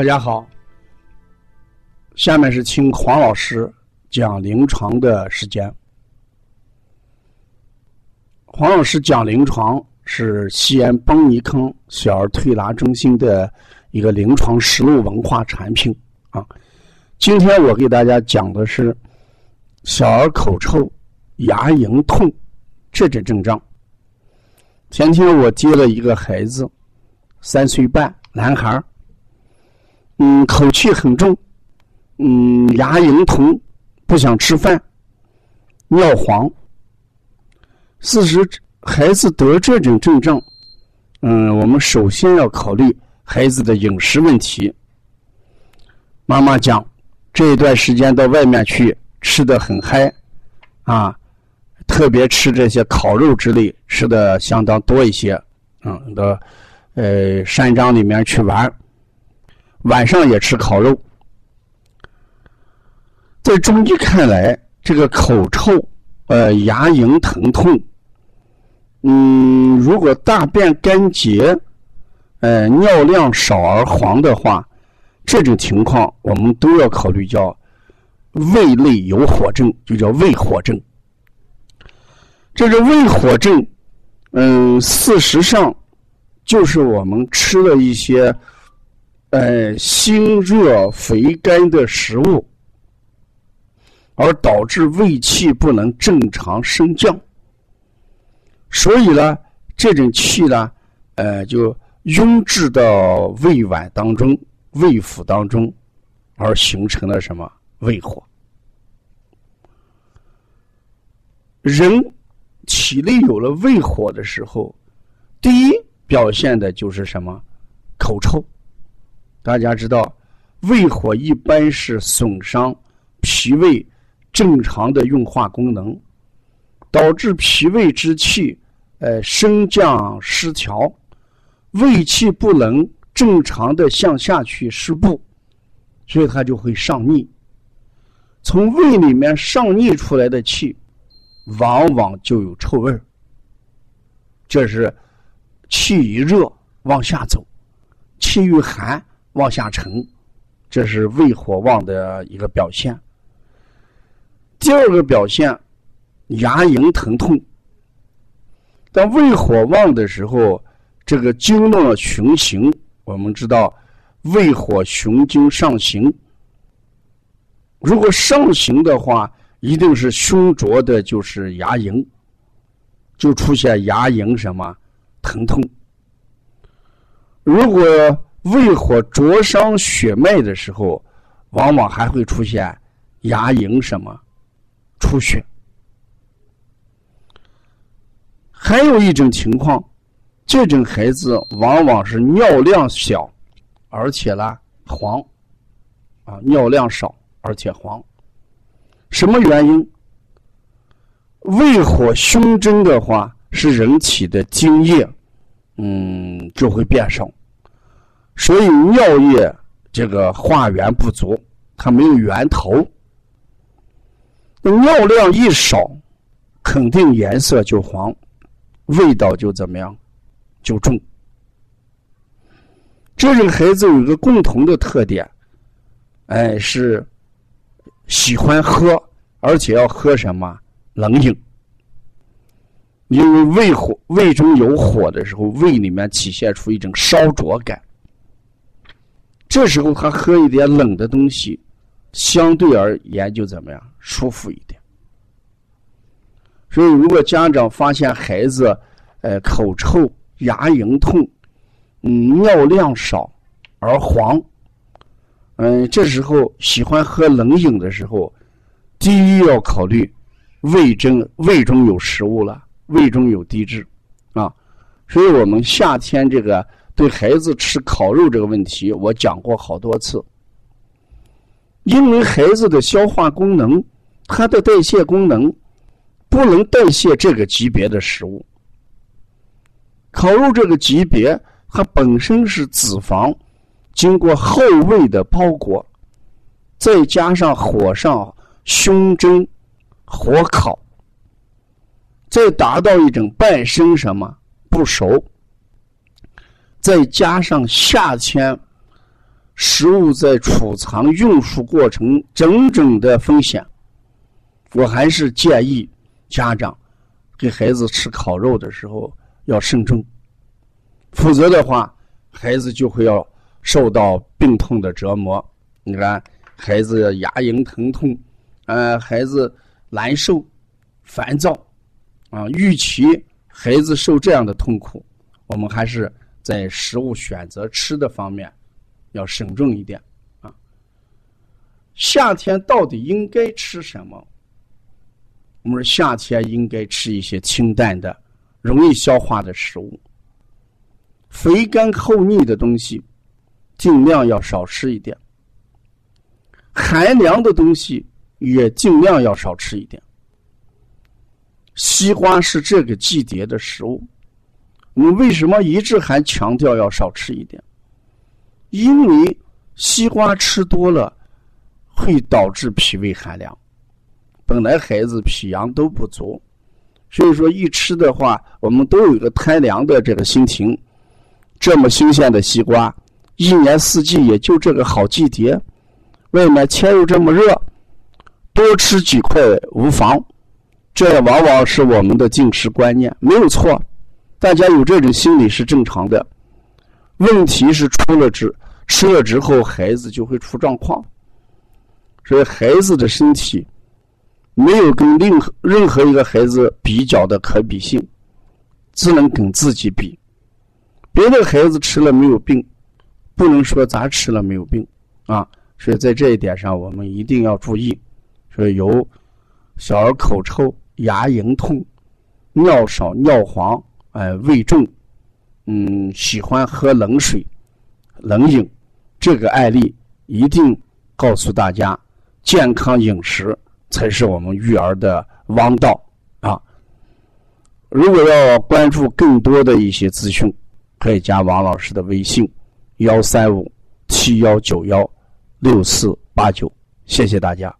大家好，下面是听黄老师讲临床的时间。黄老师讲临床是西安邦尼康小儿推拿中心的一个临床实录文化产品啊。今天我给大家讲的是小儿口臭、牙龈痛这种症状。前天我接了一个孩子，三岁半，男孩儿。嗯，口气很重，嗯，牙龈痛，不想吃饭，尿黄。事实，孩子得这种症状，嗯，我们首先要考虑孩子的饮食问题。妈妈讲，这一段时间到外面去吃的很嗨，啊，特别吃这些烤肉之类，吃的相当多一些，嗯，到呃山庄里面去玩。晚上也吃烤肉，在中医看来，这个口臭、呃牙龈疼痛，嗯，如果大便干结、呃尿量少而黄的话，这种情况我们都要考虑叫胃内有火症，就叫胃火症。这个胃火症，嗯，事实上就是我们吃了一些。呃，辛热肥甘的食物，而导致胃气不能正常升降，所以呢，这种气呢，呃，就拥滞到胃脘当中、胃腑当中，而形成了什么胃火？人体内有了胃火的时候，第一表现的就是什么？口臭。大家知道，胃火一般是损伤脾胃正常的运化功能，导致脾胃之气呃升降失调，胃气不能正常的向下去施布，所以它就会上逆。从胃里面上逆出来的气，往往就有臭味儿。这是气一热往下走，气遇寒。往下沉，这是胃火旺的一个表现。第二个表现，牙龈疼痛。当胃火旺的时候，这个经络循行，我们知道胃火循经上行。如果上行的话，一定是胸浊的，就是牙龈，就出现牙龈什么疼痛。如果胃火灼伤血脉的时候，往往还会出现牙龈什么出血。还有一种情况，这种孩子往往是尿量小，而且呢黄，啊尿量少而且黄。什么原因？胃火胸蒸的话，是人体的津液，嗯就会变少。所以尿液这个化源不足，它没有源头。尿量一少，肯定颜色就黄，味道就怎么样，就重。这种孩子有个共同的特点，哎，是喜欢喝，而且要喝什么冷饮，因为胃火胃中有火的时候，胃里面体现出一种烧灼感。这时候他喝一点冷的东西，相对而言就怎么样舒服一点。所以，如果家长发现孩子，呃，口臭、牙龈痛，嗯，尿量少而黄，嗯，这时候喜欢喝冷饮的时候，第一要考虑胃中胃中有食物了，胃中有低滞，啊，所以我们夏天这个。对孩子吃烤肉这个问题，我讲过好多次。因为孩子的消化功能，他的代谢功能不能代谢这个级别的食物。烤肉这个级别，它本身是脂肪经过后味的包裹，再加上火上熏蒸、火烤，再达到一种半生什么不熟。再加上夏天食物在储藏运输过程整整的风险，我还是建议家长给孩子吃烤肉的时候要慎重，否则的话，孩子就会要受到病痛的折磨。你看，孩子牙龈疼痛，呃，孩子难受、烦躁，啊，与其孩子受这样的痛苦，我们还是在食物选择吃的方面要慎重一点啊。夏天到底应该吃什么？我们说夏天应该吃一些清淡的、容易消化的食物，肥甘厚腻的东西尽量要少吃一点。寒凉的东西也尽量要少吃一点。西瓜是这个季节的食物，我们为什么一直还强调要少吃一点？因为西瓜吃多了会导致脾胃寒凉，本来孩子脾阳都不足，所以说一吃的话，我们都有一个贪凉的这个心情。这么新鲜的西瓜，一年四季也就这个好季节。外面天又这么热，多吃几块无妨。这往往是我们的进食观念，没有错。大家有这种心理是正常的。问题是出了之吃了之后，孩子就会出状况。所以孩子的身体没有跟任何任何一个孩子比较的可比性，只能跟自己比。别的孩子吃了没有病，不能说咱吃了没有病啊。所以在这一点上，我们一定要注意。所以有小儿口臭、牙龈痛、尿少、尿黄，哎，胃重，嗯，喜欢喝冷水、冷饮，这个案例一定告诉大家，健康饮食才是我们育儿的王道啊！如果要关注更多的一些资讯，可以加王老师的微信：幺三五七幺九幺。六四八九，谢谢大家。